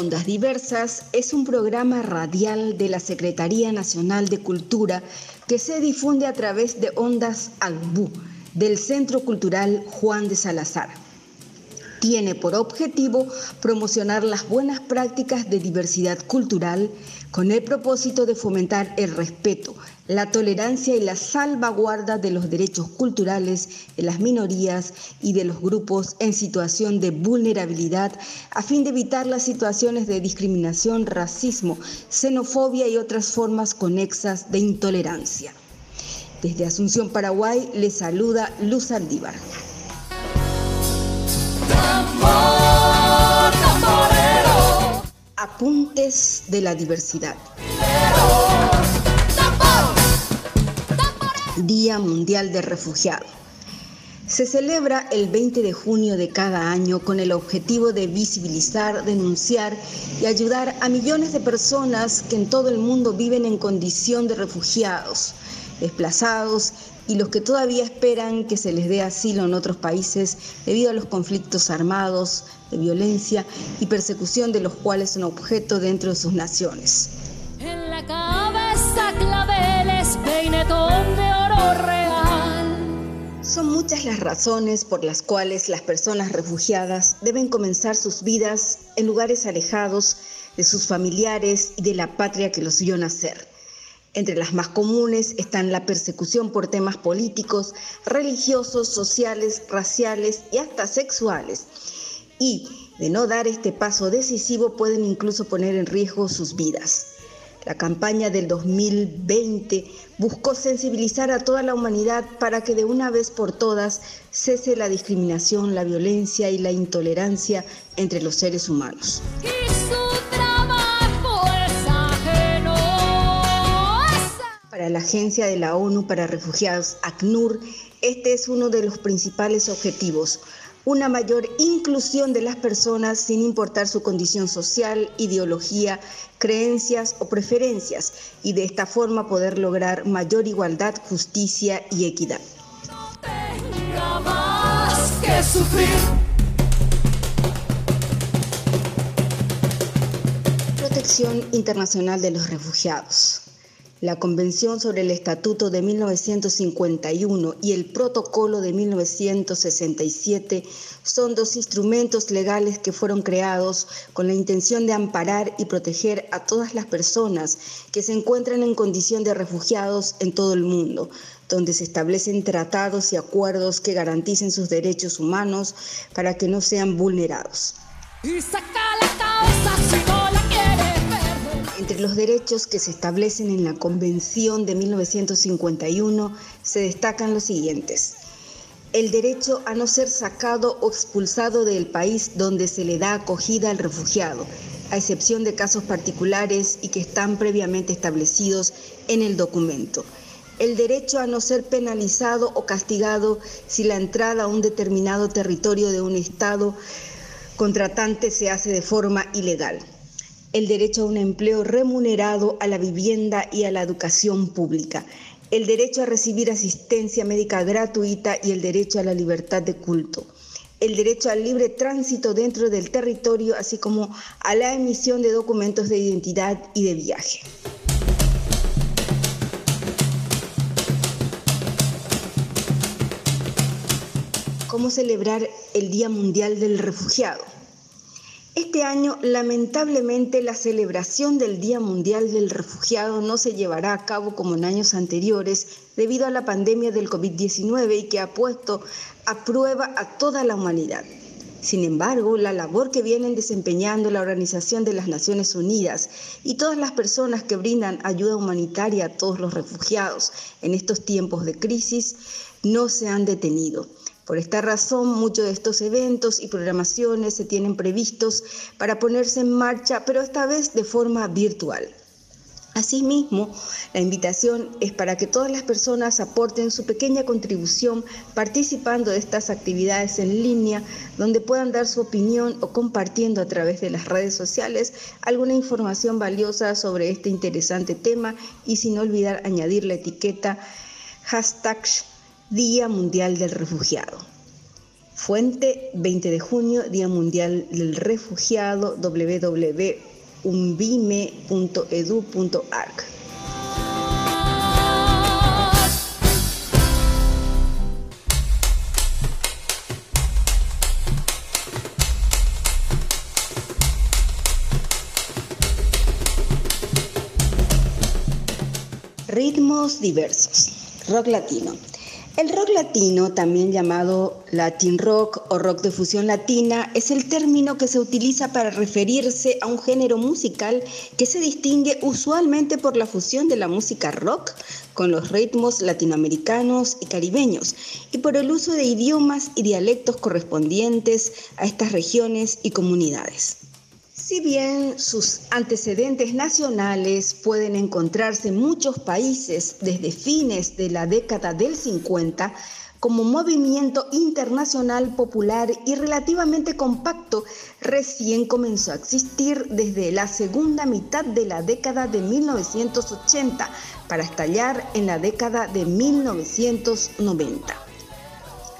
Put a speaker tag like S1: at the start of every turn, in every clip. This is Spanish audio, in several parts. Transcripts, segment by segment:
S1: Ondas Diversas es un programa radial de la Secretaría Nacional de Cultura que se difunde a través de Ondas Albú del Centro Cultural Juan de Salazar. Tiene por objetivo promocionar las buenas prácticas de diversidad cultural con el propósito de fomentar el respeto, la tolerancia y la salvaguarda de los derechos culturales de las minorías y de los grupos en situación de vulnerabilidad a fin de evitar las situaciones de discriminación, racismo, xenofobia y otras formas conexas de intolerancia. Desde Asunción, Paraguay, le saluda Luz Aldívar. Apuntes de la diversidad. Día Mundial del Refugiado. Se celebra el 20 de junio de cada año con el objetivo de visibilizar, denunciar y ayudar a millones de personas que en todo el mundo viven en condición de refugiados, desplazados y los que todavía esperan que se les dé asilo en otros países debido a los conflictos armados, de violencia y persecución de los cuales son objeto dentro de sus naciones. En la cabeza claveles, real. Son muchas las razones por las cuales las personas refugiadas deben comenzar sus vidas en lugares alejados de sus familiares y de la patria que los vio nacer. Entre las más comunes están la persecución por temas políticos, religiosos, sociales, raciales y hasta sexuales. Y de no dar este paso decisivo pueden incluso poner en riesgo sus vidas. La campaña del 2020 buscó sensibilizar a toda la humanidad para que de una vez por todas cese la discriminación, la violencia y la intolerancia entre los seres humanos. Para la Agencia de la ONU para Refugiados, ACNUR, este es uno de los principales objetivos, una mayor inclusión de las personas sin importar su condición social, ideología, creencias o preferencias, y de esta forma poder lograr mayor igualdad, justicia y equidad. Protección Internacional de los Refugiados. La Convención sobre el Estatuto de 1951 y el Protocolo de 1967 son dos instrumentos legales que fueron creados con la intención de amparar y proteger a todas las personas que se encuentran en condición de refugiados en todo el mundo, donde se establecen tratados y acuerdos que garanticen sus derechos humanos para que no sean vulnerados. Entre los derechos que se establecen en la Convención de 1951 se destacan los siguientes. El derecho a no ser sacado o expulsado del país donde se le da acogida al refugiado, a excepción de casos particulares y que están previamente establecidos en el documento. El derecho a no ser penalizado o castigado si la entrada a un determinado territorio de un Estado contratante se hace de forma ilegal el derecho a un empleo remunerado, a la vivienda y a la educación pública, el derecho a recibir asistencia médica gratuita y el derecho a la libertad de culto, el derecho al libre tránsito dentro del territorio, así como a la emisión de documentos de identidad y de viaje. ¿Cómo celebrar el Día Mundial del Refugiado? Este año, lamentablemente, la celebración del Día Mundial del Refugiado no se llevará a cabo como en años anteriores debido a la pandemia del COVID-19 y que ha puesto a prueba a toda la humanidad. Sin embargo, la labor que vienen desempeñando la Organización de las Naciones Unidas y todas las personas que brindan ayuda humanitaria a todos los refugiados en estos tiempos de crisis no se han detenido. Por esta razón, muchos de estos eventos y programaciones se tienen previstos para ponerse en marcha, pero esta vez de forma virtual. Asimismo, la invitación es para que todas las personas aporten su pequeña contribución participando de estas actividades en línea, donde puedan dar su opinión o compartiendo a través de las redes sociales alguna información valiosa sobre este interesante tema y sin olvidar añadir la etiqueta hashtag Día Mundial del Refugiado. Fuente 20 de junio, Día Mundial del Refugiado, www.umbime.edu.arc. Ritmos diversos. Rock latino. El rock latino, también llamado Latin rock o rock de fusión latina, es el término que se utiliza para referirse a un género musical que se distingue usualmente por la fusión de la música rock con los ritmos latinoamericanos y caribeños y por el uso de idiomas y dialectos correspondientes a estas regiones y comunidades. Si bien sus antecedentes nacionales pueden encontrarse en muchos países desde fines de la década del 50, como movimiento internacional popular y relativamente compacto, recién comenzó a existir desde la segunda mitad de la década de 1980 para estallar en la década de 1990.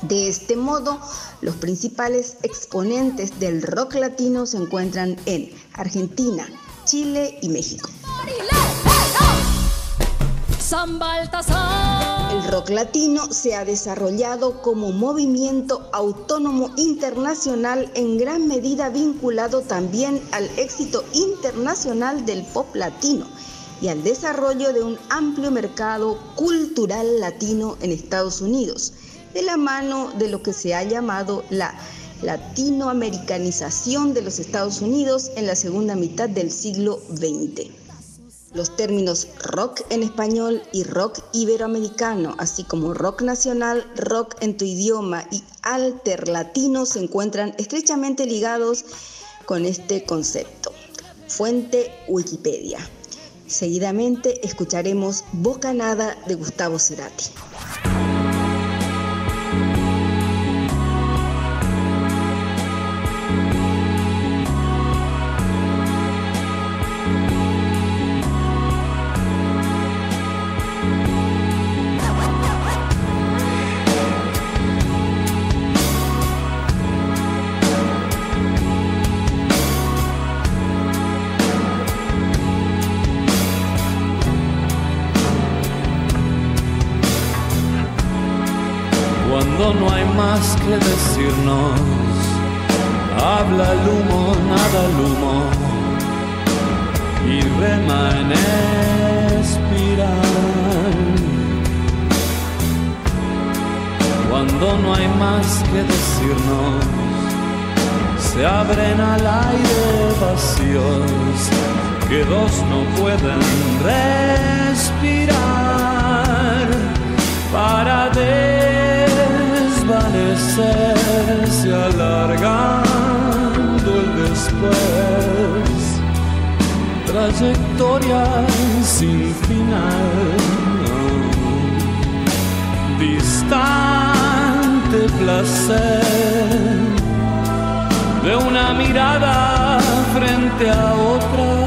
S1: De este modo, los principales exponentes del rock latino se encuentran en Argentina, Chile y México. El rock latino se ha desarrollado como movimiento autónomo internacional en gran medida vinculado también al éxito internacional del pop latino y al desarrollo de un amplio mercado cultural latino en Estados Unidos de la mano de lo que se ha llamado la latinoamericanización de los Estados Unidos en la segunda mitad del siglo XX. Los términos rock en español y rock iberoamericano, así como rock nacional, rock en tu idioma y alter latino se encuentran estrechamente ligados con este concepto. Fuente Wikipedia. Seguidamente escucharemos Bocanada de Gustavo Cerati.
S2: Que decirnos. Habla el humo, nada el humo. Y rema en espiral. Cuando no hay más que decirnos, se abren al aire vacíos que dos no pueden respirar trayectoria sin final, distante placer de una mirada frente a otra,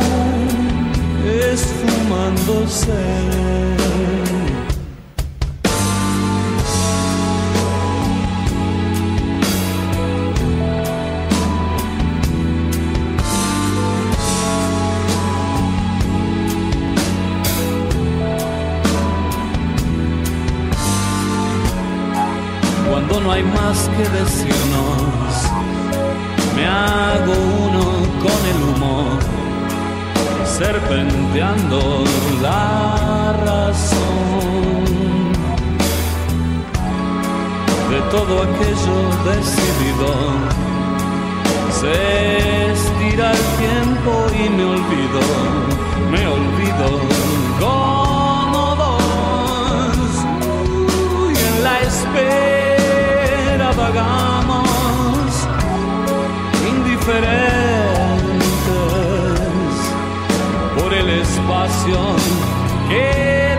S2: esfumándose. No hay más que decirnos. Me hago uno con el humo, serpenteando la razón de todo aquello decidido. Se estira el tiempo y me olvido, me olvido como dos y en la espera vagamos indiferentes por el espacio que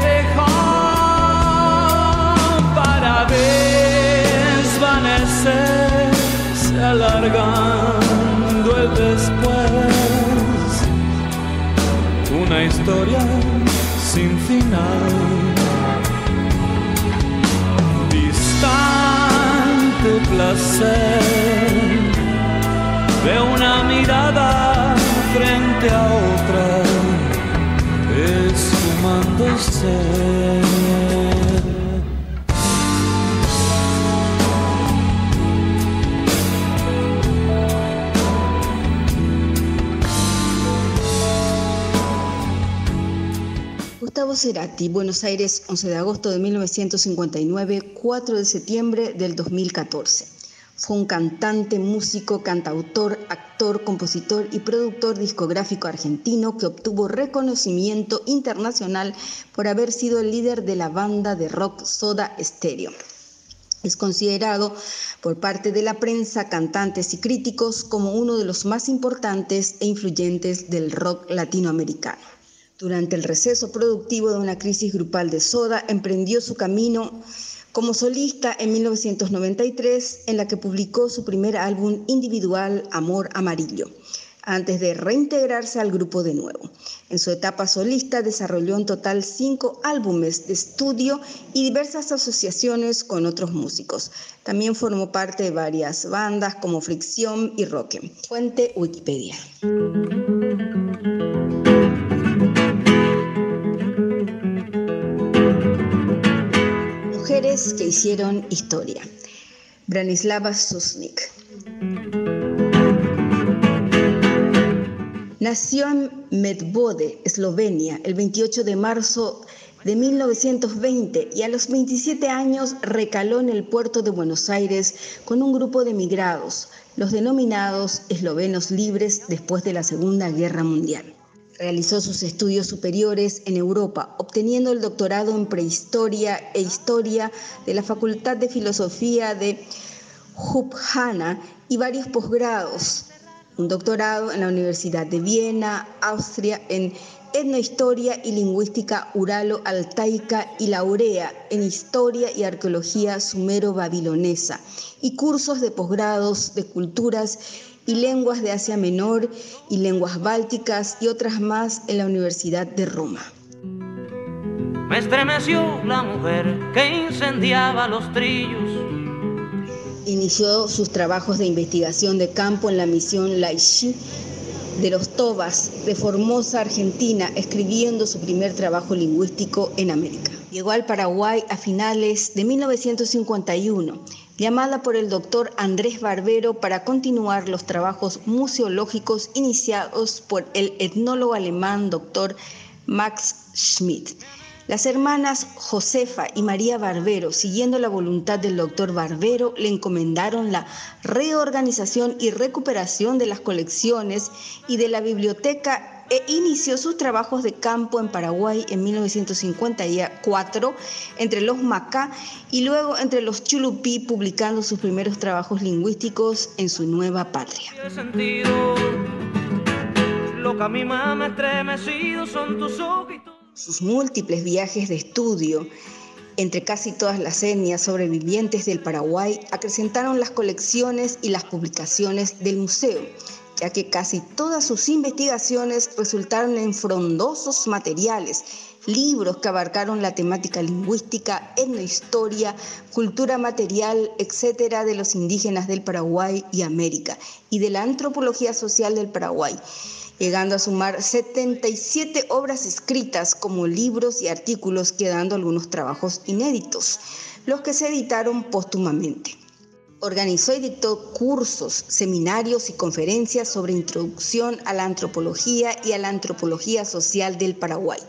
S2: dejó para desvanecerse alargando el después. Una historia sin final placer de una mirada frente a otra, esfumándose.
S1: Gustavo Cerati, Buenos Aires, 11 de agosto de 1959, 4 de septiembre del 2014. Fue un cantante, músico, cantautor, actor, compositor y productor discográfico argentino que obtuvo reconocimiento internacional por haber sido el líder de la banda de rock Soda Stereo. Es considerado por parte de la prensa, cantantes y críticos como uno de los más importantes e influyentes del rock latinoamericano. Durante el receso productivo de una crisis grupal de Soda, emprendió su camino como solista en 1993, en la que publicó su primer álbum individual, Amor Amarillo, antes de reintegrarse al grupo de nuevo. En su etapa solista desarrolló en total cinco álbumes de estudio y diversas asociaciones con otros músicos. También formó parte de varias bandas como Fricción y Roque. Fuente Wikipedia. Que hicieron historia. Branislava Susnik. Nació en Medvode, Eslovenia, el 28 de marzo de 1920 y a los 27 años recaló en el puerto de Buenos Aires con un grupo de emigrados, los denominados eslovenos libres después de la Segunda Guerra Mundial. Realizó sus estudios superiores en Europa, obteniendo el doctorado en prehistoria e historia de la Facultad de Filosofía de Ljubljana y varios posgrados, un doctorado en la Universidad de Viena, Austria, en etnohistoria y lingüística uralo-altaica y laurea en historia y arqueología sumero-babilonesa y cursos de posgrados de culturas y lenguas de Asia Menor y lenguas bálticas y otras más en la Universidad de Roma.
S3: Me estremeció la mujer que incendiaba los trillos.
S1: Inició sus trabajos de investigación de campo en la misión Laishi de los Tobas de Formosa, Argentina, escribiendo su primer trabajo lingüístico en América. Llegó al Paraguay a finales de 1951 llamada por el doctor Andrés Barbero para continuar los trabajos museológicos iniciados por el etnólogo alemán doctor Max Schmidt. Las hermanas Josefa y María Barbero, siguiendo la voluntad del doctor Barbero, le encomendaron la reorganización y recuperación de las colecciones y de la biblioteca e inició sus trabajos de campo en Paraguay en 1954 entre los Macá y luego entre los Chulupí, publicando sus primeros trabajos lingüísticos en su nueva patria. Sus múltiples viajes de estudio entre casi todas las etnias sobrevivientes del Paraguay acrecentaron las colecciones y las publicaciones del museo ya que casi todas sus investigaciones resultaron en frondosos materiales, libros que abarcaron la temática lingüística, etnohistoria, cultura material, etcétera, de los indígenas del Paraguay y América, y de la antropología social del Paraguay, llegando a sumar 77 obras escritas como libros y artículos, quedando algunos trabajos inéditos, los que se editaron póstumamente. Organizó y dictó cursos, seminarios y conferencias sobre introducción a la antropología y a la antropología social del Paraguay.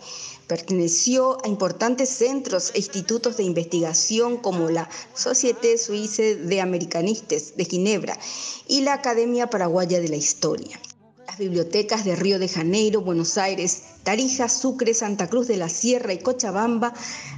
S1: Perteneció a importantes centros e institutos de investigación como la Société Suisse de Americanistes de Ginebra y la Academia Paraguaya de la Historia. Las bibliotecas de Río de Janeiro, Buenos Aires, Tarija, Sucre, Santa Cruz de la Sierra y Cochabamba,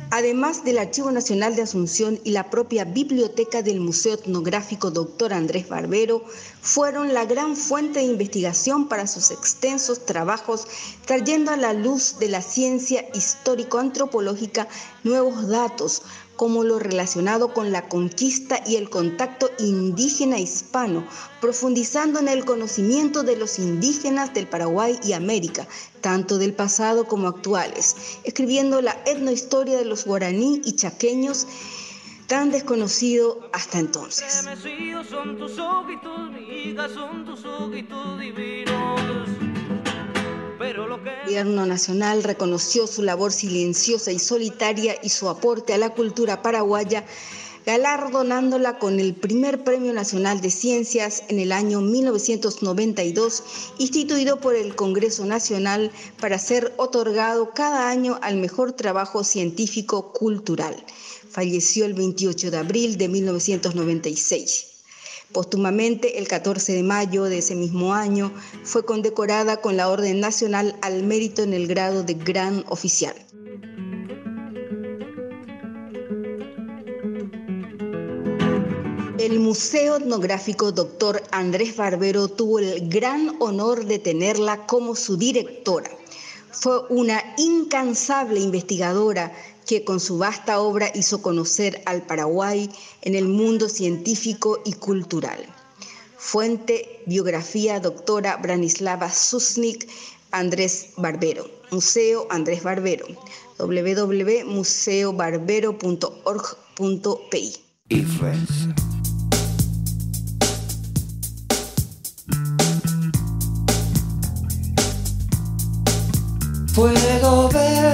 S1: además del Archivo Nacional de Asunción y la propia biblioteca del Museo Etnográfico Dr. Andrés Barbero, fueron la gran fuente de investigación para sus extensos trabajos, trayendo a la luz de la ciencia histórico-antropológica nuevos datos, como lo relacionado con la conquista y el contacto indígena hispano, profundizando en el conocimiento de los indígenas del Paraguay y América, tanto del pasado como actuales, escribiendo la etnohistoria de los guaraní y chaqueños, tan desconocido hasta entonces. El gobierno nacional reconoció su labor silenciosa y solitaria y su aporte a la cultura paraguaya galardonándola con el primer Premio Nacional de Ciencias en el año 1992, instituido por el Congreso Nacional para ser otorgado cada año al mejor trabajo científico cultural. Falleció el 28 de abril de 1996. Póstumamente, el 14 de mayo de ese mismo año, fue condecorada con la Orden Nacional al Mérito en el grado de Gran Oficial. El Museo Etnográfico Dr. Andrés Barbero tuvo el gran honor de tenerla como su directora. Fue una incansable investigadora que con su vasta obra hizo conocer al Paraguay en el mundo científico y cultural. Fuente, biografía doctora Branislava Susnik, Andrés Barbero. Museo Andrés Barbero. www.museobarbero.org.pi.
S4: Puedo ver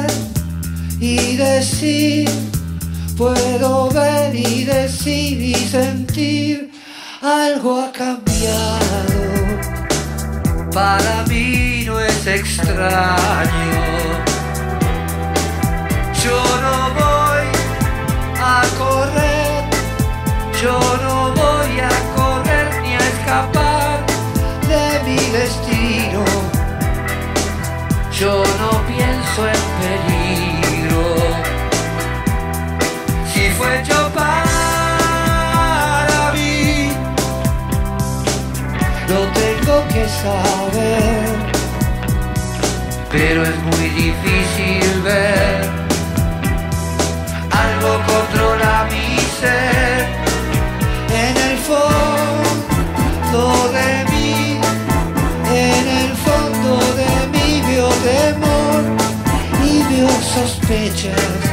S4: y decir, puedo ver y decir y sentir, algo ha cambiado. Para mí no es extraño. Yo no voy a correr, yo no voy a correr ni a escapar de mi destino yo no pienso en peligro. Fue yo para mí, lo tengo que saber. Pero es muy difícil ver. Algo controla mi ser. En el fondo de mí, en el fondo de mí vio temor y vio sospechas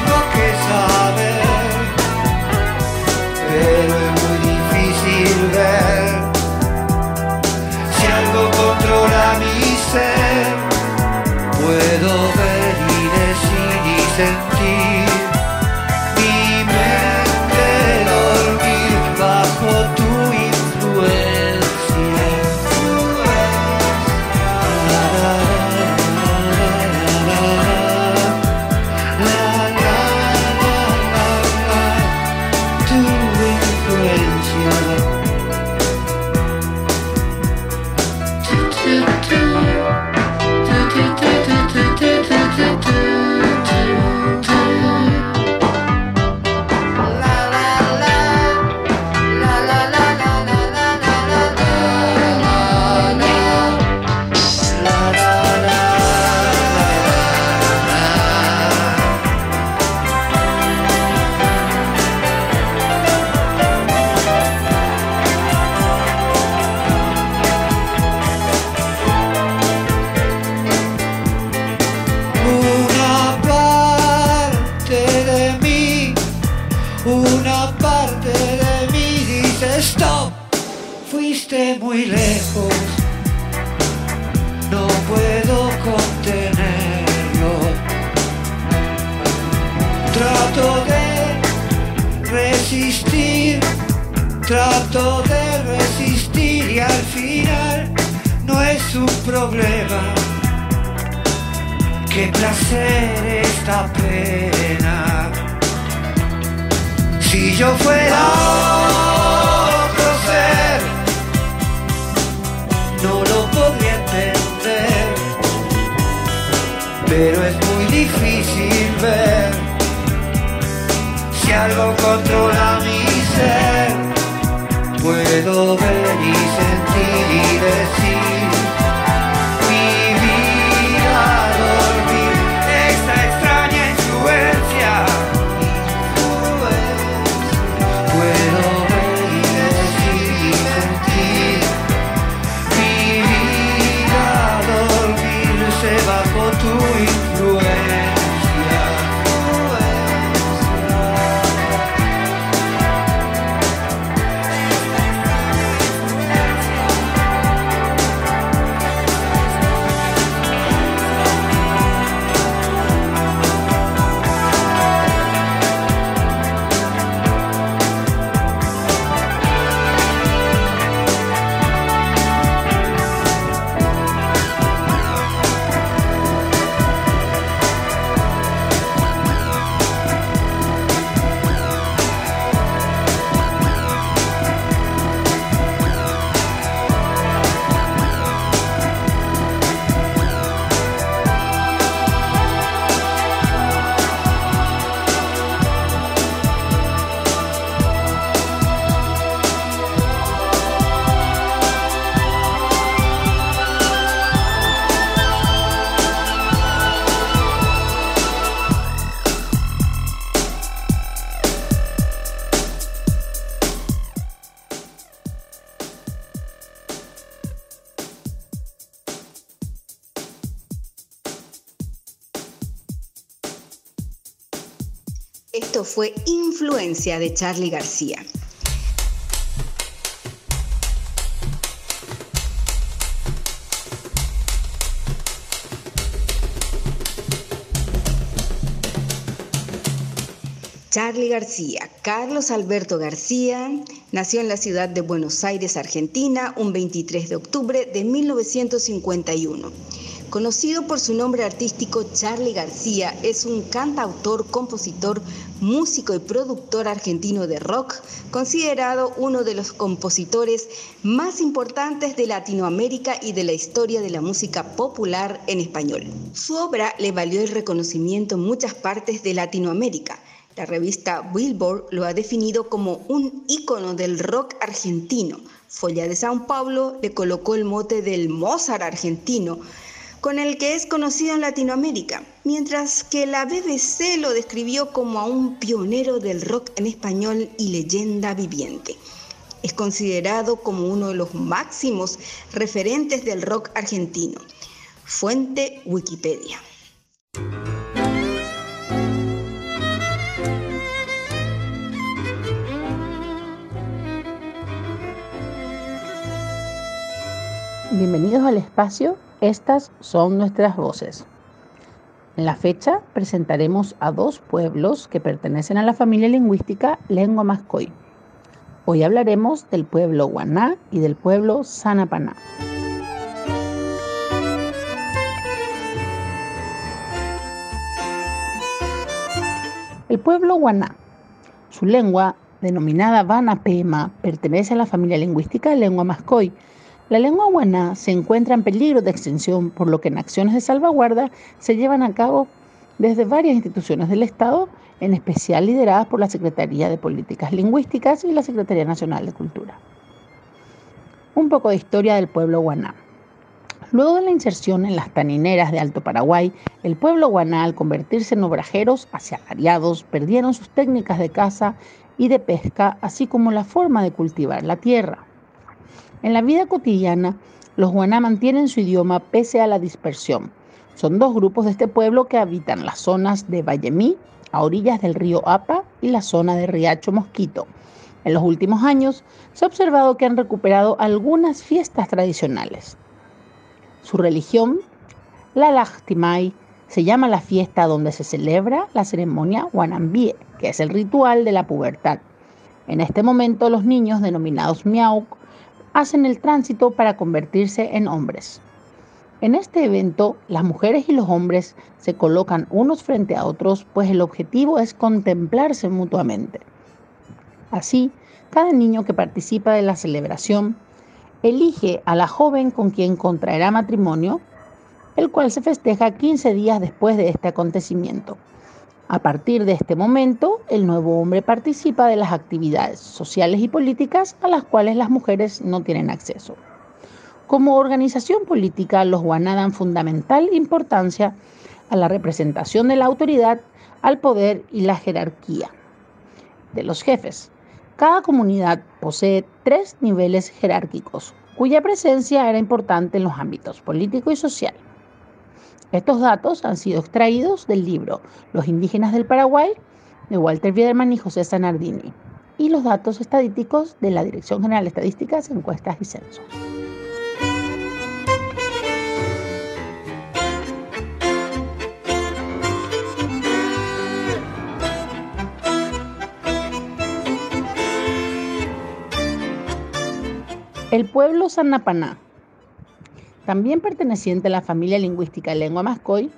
S4: parte de mí dice stop, fuiste muy lejos, no puedo contenerlo. Trato de resistir, trato de resistir y al final no es un problema. Qué placer esta pena. Si yo fuera otro ser, no lo podría entender. Pero es muy difícil ver si algo controla mi ser, puedo ver y sentir y decir.
S1: Fue Influencia de Charlie García. Charlie García, Carlos Alberto García, nació en la ciudad de Buenos Aires, Argentina, un 23 de octubre de 1951. Conocido por su nombre artístico Charlie García, es un cantautor, compositor, músico y productor argentino de rock, considerado uno de los compositores más importantes de Latinoamérica y de la historia de la música popular en español. Su obra le valió el reconocimiento en muchas partes de Latinoamérica. La revista Billboard lo ha definido como un ícono del rock argentino. Folla de Sao Paulo le colocó el mote del Mozart argentino con el que es conocido en Latinoamérica, mientras que la BBC lo describió como a un pionero del rock en español y leyenda viviente. Es considerado como uno de los máximos referentes del rock argentino. Fuente Wikipedia.
S5: Bienvenidos al espacio estas son nuestras voces. En la fecha presentaremos a dos pueblos que pertenecen a la familia lingüística lengua mascoy. Hoy hablaremos del pueblo Guaná y del pueblo Sanapaná. El pueblo Guaná, su lengua, denominada Pema, pertenece a la familia lingüística lengua mascoy, la lengua guaná se encuentra en peligro de extinción, por lo que en acciones de salvaguarda se llevan a cabo desde varias instituciones del Estado, en especial lideradas por la Secretaría de Políticas Lingüísticas y la Secretaría Nacional de Cultura. Un poco de historia del pueblo guaná. Luego de la inserción en las tanineras de Alto Paraguay, el pueblo guaná, al convertirse en obrajeros asalariados, perdieron sus técnicas de caza y de pesca, así como la forma de cultivar la tierra. En la vida cotidiana, los guaná mantienen su idioma pese a la dispersión. Son dos grupos de este pueblo que habitan las zonas de Vallemí, a orillas del río Apa, y la zona de Riacho Mosquito. En los últimos años se ha observado que han recuperado algunas fiestas tradicionales. Su religión, la Lachtimay, se llama la fiesta donde se celebra la ceremonia Guanambie, que es el ritual de la pubertad. En este momento los niños denominados Miauk hacen el tránsito para convertirse en hombres. En este evento, las mujeres y los hombres se colocan unos frente a otros, pues el objetivo es contemplarse mutuamente. Así, cada niño que participa de la celebración elige a la joven con quien contraerá matrimonio, el cual se festeja 15 días después de este acontecimiento. A partir de este momento, el nuevo hombre participa de las actividades sociales y políticas a las cuales las mujeres no tienen acceso. Como organización política, los guaná dan fundamental importancia a la representación de la autoridad, al poder y la jerarquía de los jefes. Cada comunidad posee tres niveles jerárquicos, cuya presencia era importante en los ámbitos político y social. Estos datos han sido extraídos del libro Los indígenas del Paraguay de Walter Biederman y José Sanardini y los datos estadísticos de la Dirección General de Estadísticas, Encuestas y Censos. El pueblo Sanapaná, también perteneciente a la familia lingüística lengua mascoy,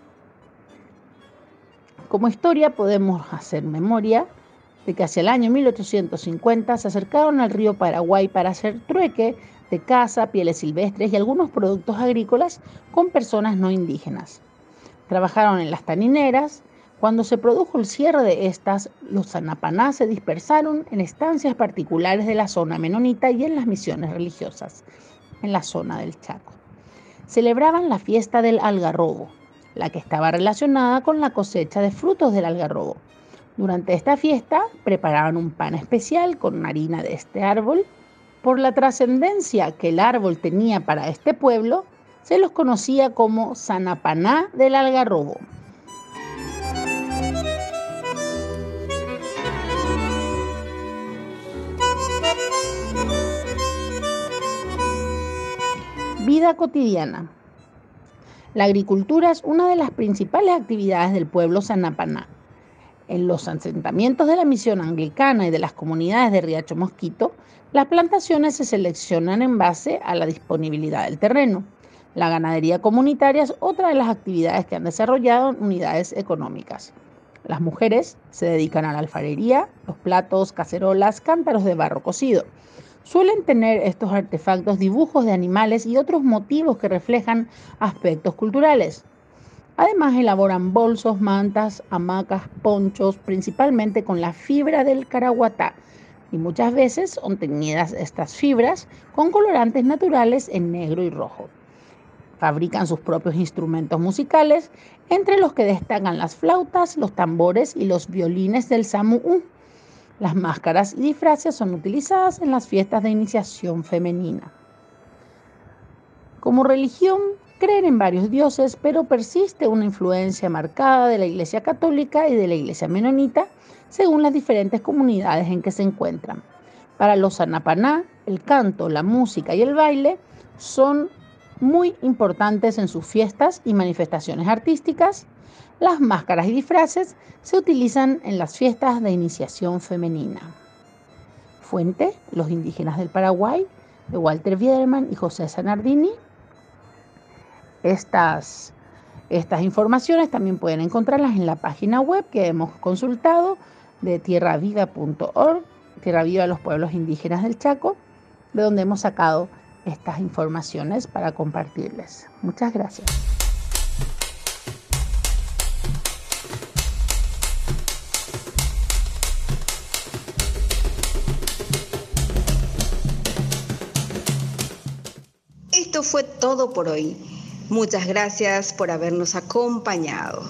S5: como historia podemos hacer memoria de que hacia el año 1850 se acercaron al río Paraguay para hacer trueque de caza, pieles silvestres y algunos productos agrícolas con personas no indígenas. Trabajaron en las tanineras, cuando se produjo el cierre de estas, los sanapanás se dispersaron en estancias particulares de la zona menonita y en las misiones religiosas, en la zona del Chaco. Celebraban la fiesta del algarrobo, la que estaba relacionada con la cosecha de frutos del algarrobo. Durante esta fiesta preparaban un pan especial con harina de este árbol. Por la trascendencia que el árbol tenía para este pueblo, se los conocía como Sanapaná del Algarrobo. Vida cotidiana. La agricultura es una de las principales actividades del pueblo sanapaná. En los asentamientos de la misión anglicana y de las comunidades de Riacho Mosquito, las plantaciones se seleccionan en base a la disponibilidad del terreno. La ganadería comunitaria es otra de las actividades que han desarrollado unidades económicas. Las mujeres se dedican a la alfarería, los platos, cacerolas, cántaros de barro cocido. Suelen tener estos artefactos dibujos de animales y otros motivos que reflejan aspectos culturales. Además elaboran bolsos, mantas, hamacas, ponchos, principalmente con la fibra del caraguatá, y muchas veces son teñidas estas fibras con colorantes naturales en negro y rojo. Fabrican sus propios instrumentos musicales, entre los que destacan las flautas, los tambores y los violines del samuú. Las máscaras y disfraces son utilizadas en las fiestas de iniciación femenina. Como religión, creen en varios dioses, pero persiste una influencia marcada de la Iglesia Católica y de la Iglesia Menonita según las diferentes comunidades en que se encuentran. Para los anapaná, el canto, la música y el baile son muy importantes en sus fiestas y manifestaciones artísticas las máscaras y disfraces se utilizan en las fiestas de iniciación femenina. Fuente, Los indígenas del Paraguay, de Walter Biederman y José Sanardini. Estas, estas informaciones también pueden encontrarlas en la página web que hemos consultado de tierraviva.org, Tierra Viva los Pueblos Indígenas del Chaco, de donde hemos sacado estas informaciones para compartirles. Muchas gracias.
S1: Fue todo por hoy. Muchas gracias por habernos acompañado.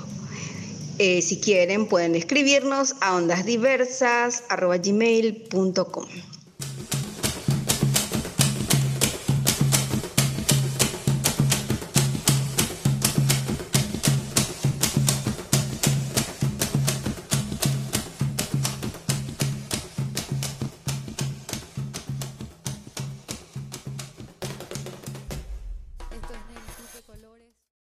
S1: Eh, si quieren, pueden escribirnos a ondasdiversas.gmail.com.